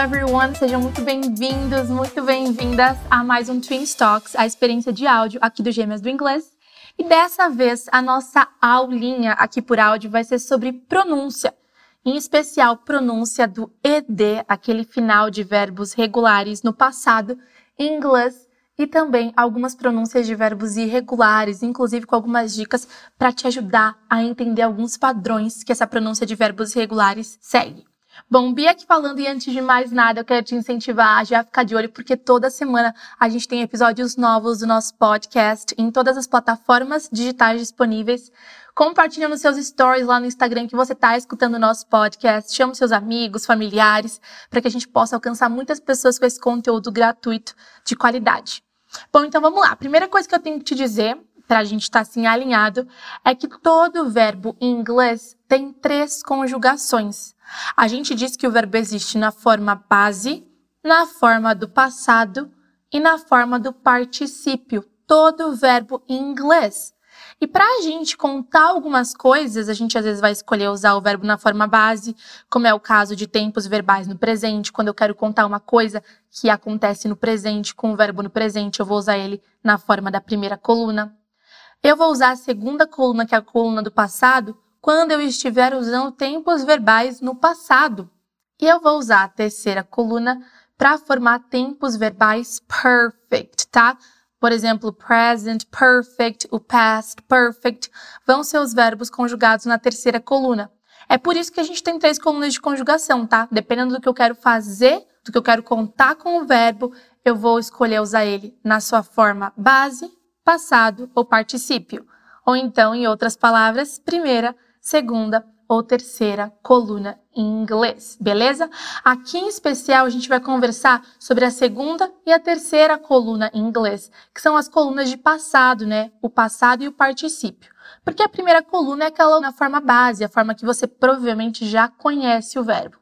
everyone! Sejam muito bem-vindos, muito bem-vindas a mais um Twin Talks, a experiência de áudio aqui do Gêmeas do Inglês. E dessa vez, a nossa aulinha aqui por áudio vai ser sobre pronúncia, em especial pronúncia do ED, aquele final de verbos regulares no passado em inglês, e também algumas pronúncias de verbos irregulares, inclusive com algumas dicas para te ajudar a entender alguns padrões que essa pronúncia de verbos irregulares segue. Bom, Bia aqui falando e antes de mais nada, eu quero te incentivar a já ficar de olho, porque toda semana a gente tem episódios novos do nosso podcast em todas as plataformas digitais disponíveis. Compartilha nos seus stories lá no Instagram que você está escutando o nosso podcast. Chama seus amigos, familiares, para que a gente possa alcançar muitas pessoas com esse conteúdo gratuito de qualidade. Bom, então vamos lá. Primeira coisa que eu tenho que te dizer para a gente estar tá, assim alinhado, é que todo verbo em inglês tem três conjugações. A gente diz que o verbo existe na forma base, na forma do passado e na forma do particípio. Todo verbo em inglês. E para a gente contar algumas coisas, a gente às vezes vai escolher usar o verbo na forma base, como é o caso de tempos verbais no presente. Quando eu quero contar uma coisa que acontece no presente com o verbo no presente, eu vou usar ele na forma da primeira coluna. Eu vou usar a segunda coluna, que é a coluna do passado, quando eu estiver usando tempos verbais no passado. E eu vou usar a terceira coluna para formar tempos verbais perfect, tá? Por exemplo, present, perfect, o past, perfect, vão ser os verbos conjugados na terceira coluna. É por isso que a gente tem três colunas de conjugação, tá? Dependendo do que eu quero fazer, do que eu quero contar com o verbo, eu vou escolher usar ele na sua forma base, passado ou particípio. Ou então, em outras palavras, primeira, segunda ou terceira coluna em inglês, beleza? Aqui em especial a gente vai conversar sobre a segunda e a terceira coluna em inglês, que são as colunas de passado, né? O passado e o particípio. Porque a primeira coluna é aquela na forma base, a forma que você provavelmente já conhece o verbo.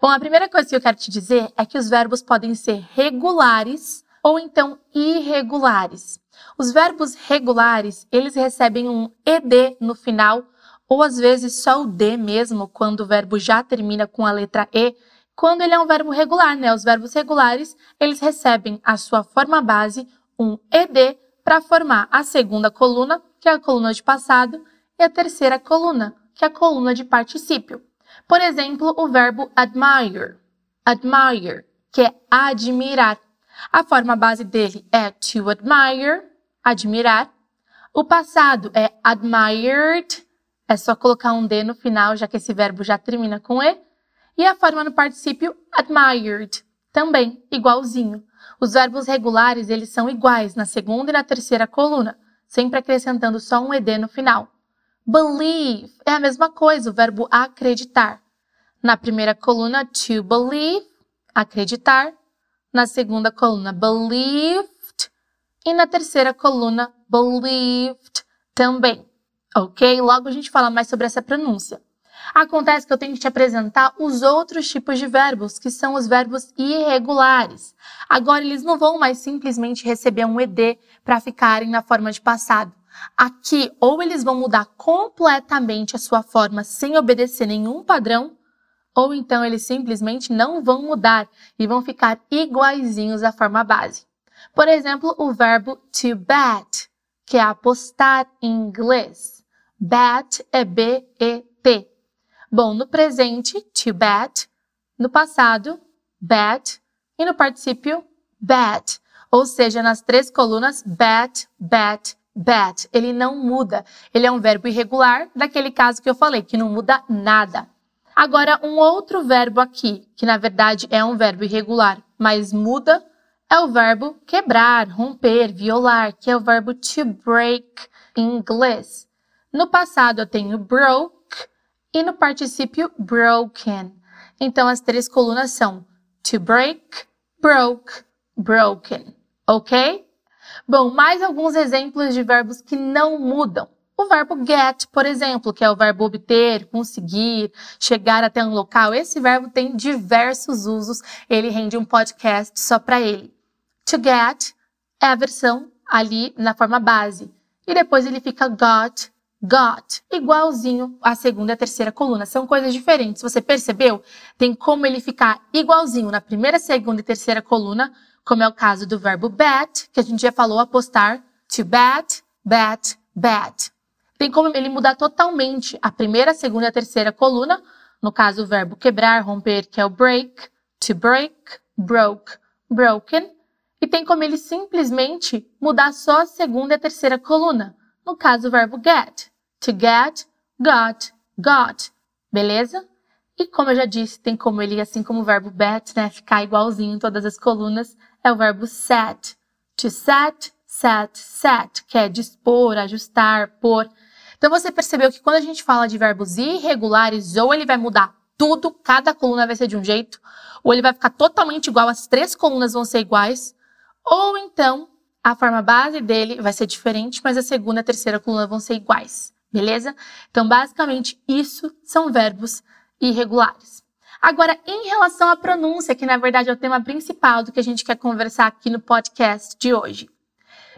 Bom, a primeira coisa que eu quero te dizer é que os verbos podem ser regulares ou então irregulares. Os verbos regulares, eles recebem um ed no final, ou às vezes só o d mesmo, quando o verbo já termina com a letra e, quando ele é um verbo regular, né? Os verbos regulares, eles recebem a sua forma base, um ed, para formar a segunda coluna, que é a coluna de passado, e a terceira coluna, que é a coluna de particípio. Por exemplo, o verbo admire, admire, que é admirar. A forma base dele é to admire, admirar. O passado é admired, é só colocar um D no final, já que esse verbo já termina com E. E a forma no particípio admired, também igualzinho. Os verbos regulares, eles são iguais na segunda e na terceira coluna, sempre acrescentando só um ed no final. Believe é a mesma coisa, o verbo acreditar. Na primeira coluna, to believe, acreditar. Na segunda coluna, believe e na terceira coluna, believed também. Ok? Logo a gente fala mais sobre essa pronúncia. Acontece que eu tenho que te apresentar os outros tipos de verbos, que são os verbos irregulares. Agora, eles não vão mais simplesmente receber um ed para ficarem na forma de passado. Aqui, ou eles vão mudar completamente a sua forma sem obedecer nenhum padrão, ou então eles simplesmente não vão mudar e vão ficar iguaizinhos à forma base. Por exemplo, o verbo to bet, que é apostar em inglês. Bet é B-E-T. Bom, no presente, to bet. No passado, bet. E no particípio, bet. Ou seja, nas três colunas, bet, bet, bet. Ele não muda. Ele é um verbo irregular, daquele caso que eu falei, que não muda nada. Agora, um outro verbo aqui, que na verdade é um verbo irregular, mas muda é o verbo quebrar, romper, violar, que é o verbo to break em inglês. No passado eu tenho broke e no particípio broken. Então as três colunas são to break, broke, broken. Ok? Bom, mais alguns exemplos de verbos que não mudam. O verbo get, por exemplo, que é o verbo obter, conseguir, chegar até um local. Esse verbo tem diversos usos. Ele rende um podcast só para ele. To get é a versão ali na forma base. E depois ele fica got, got, igualzinho à segunda e terceira coluna. São coisas diferentes. Você percebeu? Tem como ele ficar igualzinho na primeira, segunda e terceira coluna, como é o caso do verbo bet, que a gente já falou apostar, to bet, bet, bet. Tem como ele mudar totalmente a primeira, segunda e a terceira coluna, no caso o verbo quebrar, romper, que é o break, to break, broke, broken. E tem como ele simplesmente mudar só a segunda e a terceira coluna, no caso o verbo get, to get, got, got. Beleza? E como eu já disse, tem como ele, assim como o verbo bet, né, ficar igualzinho em todas as colunas, é o verbo set. To set, set, set, que é dispor, ajustar, pôr. Então você percebeu que quando a gente fala de verbos irregulares, ou ele vai mudar tudo, cada coluna vai ser de um jeito, ou ele vai ficar totalmente igual, as três colunas vão ser iguais, ou então a forma base dele vai ser diferente, mas a segunda e a terceira coluna vão ser iguais, beleza? Então, basicamente, isso são verbos irregulares. Agora, em relação à pronúncia, que na verdade é o tema principal do que a gente quer conversar aqui no podcast de hoje.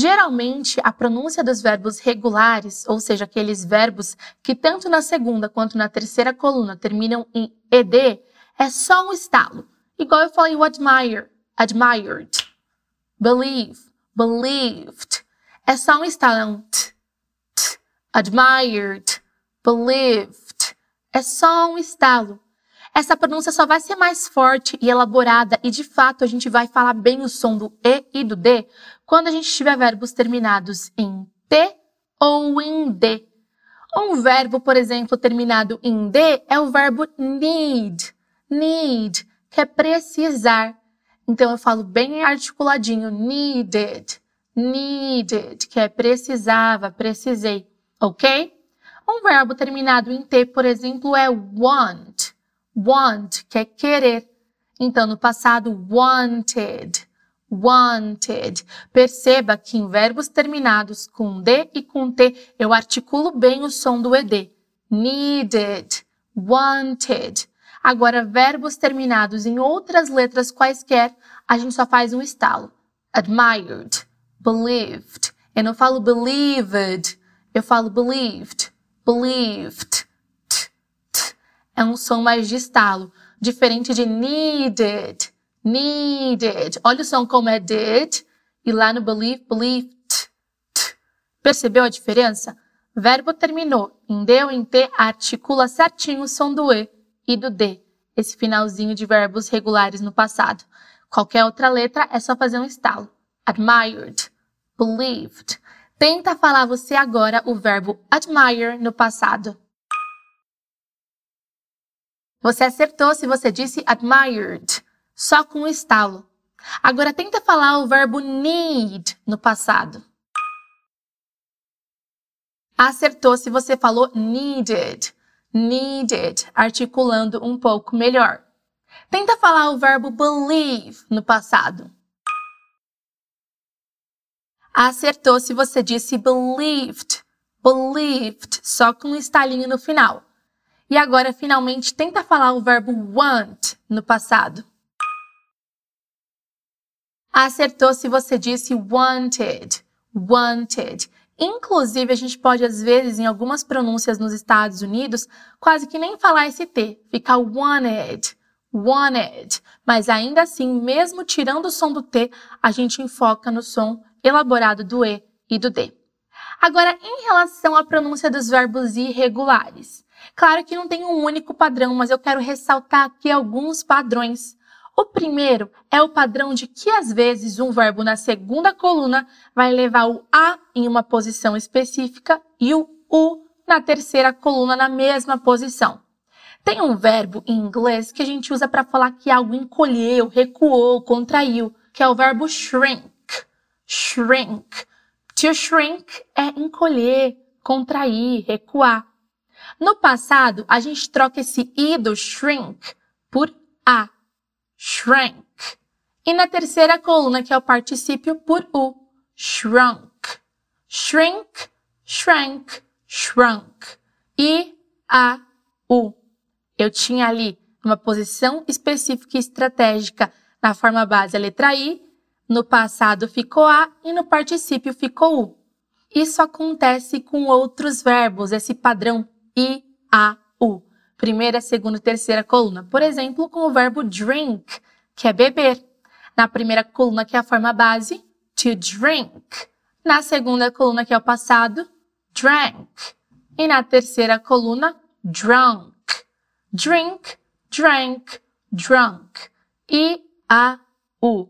Geralmente, a pronúncia dos verbos regulares, ou seja, aqueles verbos que tanto na segunda quanto na terceira coluna terminam em ed, é só um estalo. Igual eu falei o admire, admired, believe, believed. É só um estalo, é um t, t, admired, believed. É só um estalo essa pronúncia só vai ser mais forte e elaborada e de fato a gente vai falar bem o som do E e do D quando a gente tiver verbos terminados em T ou em D. Um verbo, por exemplo, terminado em D é o verbo need. Need, que é precisar. Então eu falo bem articuladinho, needed, needed, que é precisava, precisei, ok? Um verbo terminado em T, por exemplo, é want want, que é querer. Então, no passado, wanted, wanted. Perceba que em verbos terminados com D e com T, eu articulo bem o som do ED. Needed, wanted. Agora, verbos terminados em outras letras quaisquer, a gente só faz um estalo. Admired, believed. Eu não falo believed, eu falo believed, believed é um som mais de estalo, diferente de needed, needed. Olha o som como é did e lá no believe, believed. Percebeu a diferença? Verbo terminou em D ou em T, articula certinho o som do E e do D, esse finalzinho de verbos regulares no passado. Qualquer outra letra é só fazer um estalo. Admired, believed. Tenta falar você agora o verbo admire no passado. Você acertou se você disse admired, só com um estalo. Agora tenta falar o verbo need no passado. Acertou se você falou needed, needed, articulando um pouco melhor. Tenta falar o verbo believe no passado. Acertou se você disse believed, believed, só com um estalinho no final. E agora, finalmente, tenta falar o verbo want no passado. Acertou se você disse wanted, wanted. Inclusive, a gente pode, às vezes, em algumas pronúncias nos Estados Unidos, quase que nem falar esse T, ficar wanted, wanted. Mas ainda assim, mesmo tirando o som do T, a gente enfoca no som elaborado do E e do D. Agora, em relação à pronúncia dos verbos irregulares. Claro que não tem um único padrão, mas eu quero ressaltar aqui alguns padrões. O primeiro é o padrão de que às vezes um verbo na segunda coluna vai levar o a em uma posição específica e o u na terceira coluna na mesma posição. Tem um verbo em inglês que a gente usa para falar que algo encolheu, recuou, contraiu, que é o verbo shrink. Shrink. To shrink é encolher, contrair, recuar. No passado, a gente troca esse i do shrink por a. Shrank. E na terceira coluna, que é o particípio, por u. Shrunk. Shrink, shrank, shrunk. I, a, u. Eu tinha ali uma posição específica e estratégica na forma base a letra I, no passado ficou A e no particípio ficou U. Isso acontece com outros verbos, esse padrão I, A. Primeira, segunda e terceira coluna. Por exemplo, com o verbo drink, que é beber. Na primeira coluna, que é a forma base, to drink. Na segunda coluna, que é o passado, drank. E na terceira coluna, drunk. Drink, drank, drunk. I, A, U.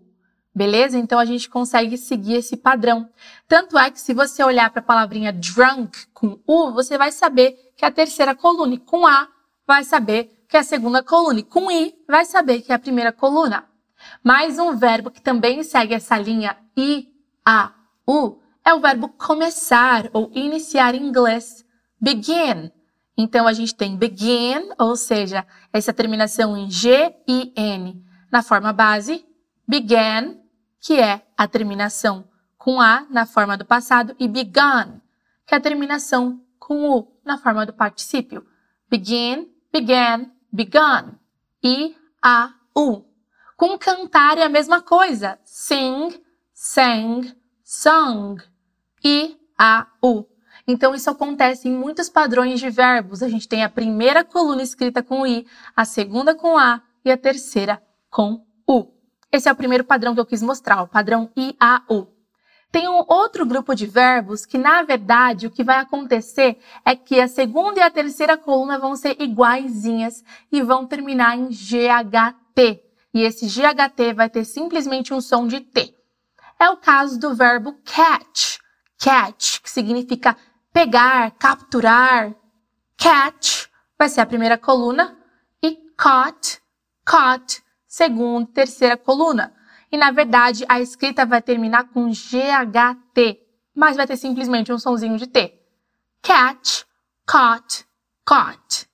Beleza? Então a gente consegue seguir esse padrão. Tanto é que se você olhar para a palavrinha drunk com U, você vai saber que é a terceira coluna. E com A, vai saber que é a segunda coluna. E com I, vai saber que é a primeira coluna. Mais um verbo que também segue essa linha I, A, U é o verbo começar ou iniciar em inglês. Begin. Então a gente tem begin, ou seja, essa terminação em G e N na forma base, began, que é a terminação com A na forma do passado, e begun, que é a terminação com U na forma do particípio. Begin, began, begun. I, A, U. Com cantar é a mesma coisa. Sing, sang, sung. I, A, U. Então, isso acontece em muitos padrões de verbos. A gente tem a primeira coluna escrita com I, a segunda com A e a terceira com U. Esse é o primeiro padrão que eu quis mostrar, o padrão IAU. Tem um outro grupo de verbos que, na verdade, o que vai acontecer é que a segunda e a terceira coluna vão ser iguaizinhas e vão terminar em GHT. E esse GHT vai ter simplesmente um som de T. É o caso do verbo catch. Catch, que significa pegar, capturar. Catch vai ser a primeira coluna e caught, caught segunda terceira coluna. E na verdade a escrita vai terminar com GHT, mas vai ter simplesmente um sonzinho de T. Catch, caught, caught.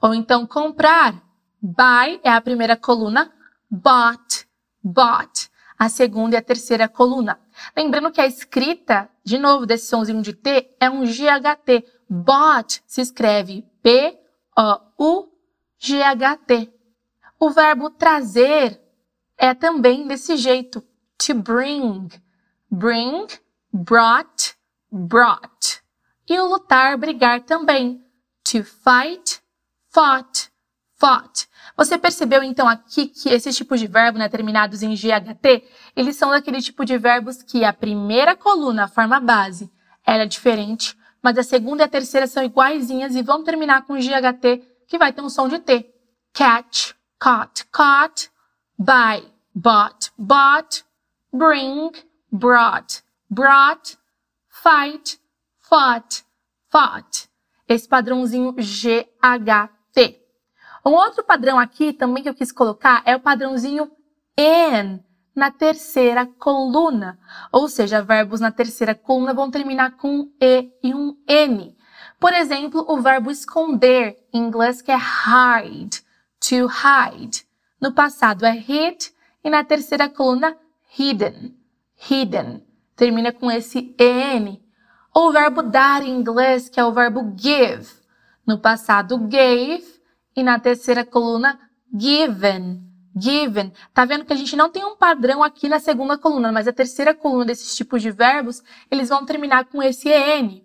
Ou então comprar. Buy é a primeira coluna, bought, bought. A segunda e a terceira coluna. Lembrando que a escrita, de novo, desse sonzinho de T é um GHT. Bought se escreve B-O-U-G-H-T. O verbo trazer é também desse jeito. To bring. Bring, brought, brought. E o lutar, brigar também. To fight, fought, fought. Você percebeu então aqui que esses tipos de verbos, né, terminados em GHT, eles são daquele tipo de verbos que a primeira coluna, a forma base, ela é diferente, mas a segunda e a terceira são iguaizinhas e vão terminar com GHT, que vai ter um som de T. Catch, caught, caught, buy, bought, bought, bring, brought, brought, fight, fought, fought. Esse padrãozinho GHT. Um outro padrão aqui também que eu quis colocar é o padrãozinho N na terceira coluna. Ou seja, verbos na terceira coluna vão terminar com um E e um N. Por exemplo, o verbo esconder, em inglês que é hide to hide. No passado é hid e na terceira coluna hidden. Hidden. Termina com esse en. Ou o verbo dar em inglês, que é o verbo give. No passado gave e na terceira coluna given. Given. Tá vendo que a gente não tem um padrão aqui na segunda coluna, mas a terceira coluna desses tipos de verbos, eles vão terminar com esse en.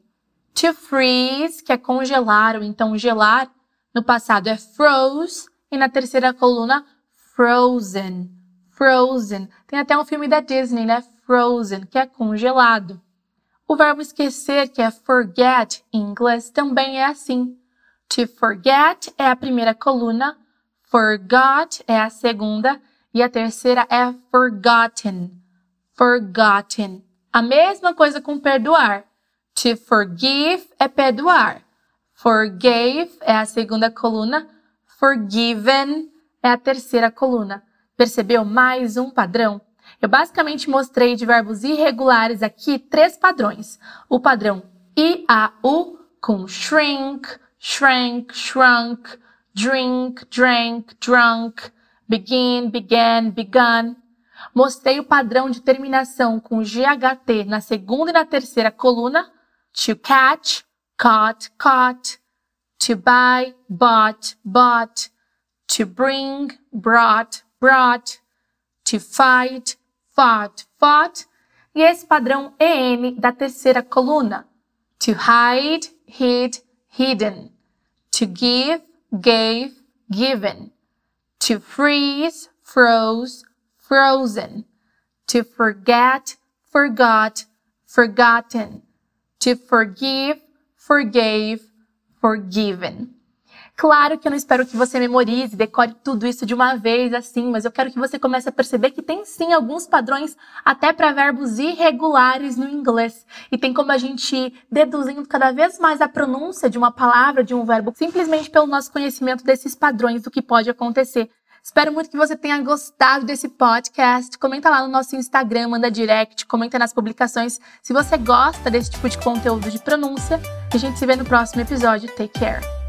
To freeze, que é congelar ou então gelar. No passado é froze e na terceira coluna, Frozen. Frozen. Tem até um filme da Disney, né? Frozen, que é congelado. O verbo esquecer, que é forget em inglês, também é assim. To forget é a primeira coluna, forgot é a segunda e a terceira é forgotten. Forgotten. A mesma coisa com perdoar. To forgive é perdoar. Forgave é a segunda coluna, Forgiven é a terceira coluna. Percebeu mais um padrão? Eu basicamente mostrei de verbos irregulares aqui três padrões. O padrão IAU com shrink, shrank, shrunk, drink, drank, drunk, begin, began, begun. Mostrei o padrão de terminação com GHT na segunda e na terceira coluna. To catch, caught, caught to buy, bought, bought, to bring, brought, brought, to fight, fought, fought. e esse padrão EM da terceira coluna. To hide, hid, hidden. To give, gave, given. To freeze, froze, frozen. To forget, forgot, forgotten. To forgive, forgave, forgiven. Claro que eu não espero que você memorize, decore tudo isso de uma vez assim, mas eu quero que você comece a perceber que tem sim alguns padrões até para verbos irregulares no inglês. E tem como a gente ir deduzindo cada vez mais a pronúncia de uma palavra, de um verbo, simplesmente pelo nosso conhecimento desses padrões do que pode acontecer. Espero muito que você tenha gostado desse podcast. Comenta lá no nosso Instagram, manda direct, comenta nas publicações se você gosta desse tipo de conteúdo de pronúncia. E a gente se vê no próximo episódio. Take care!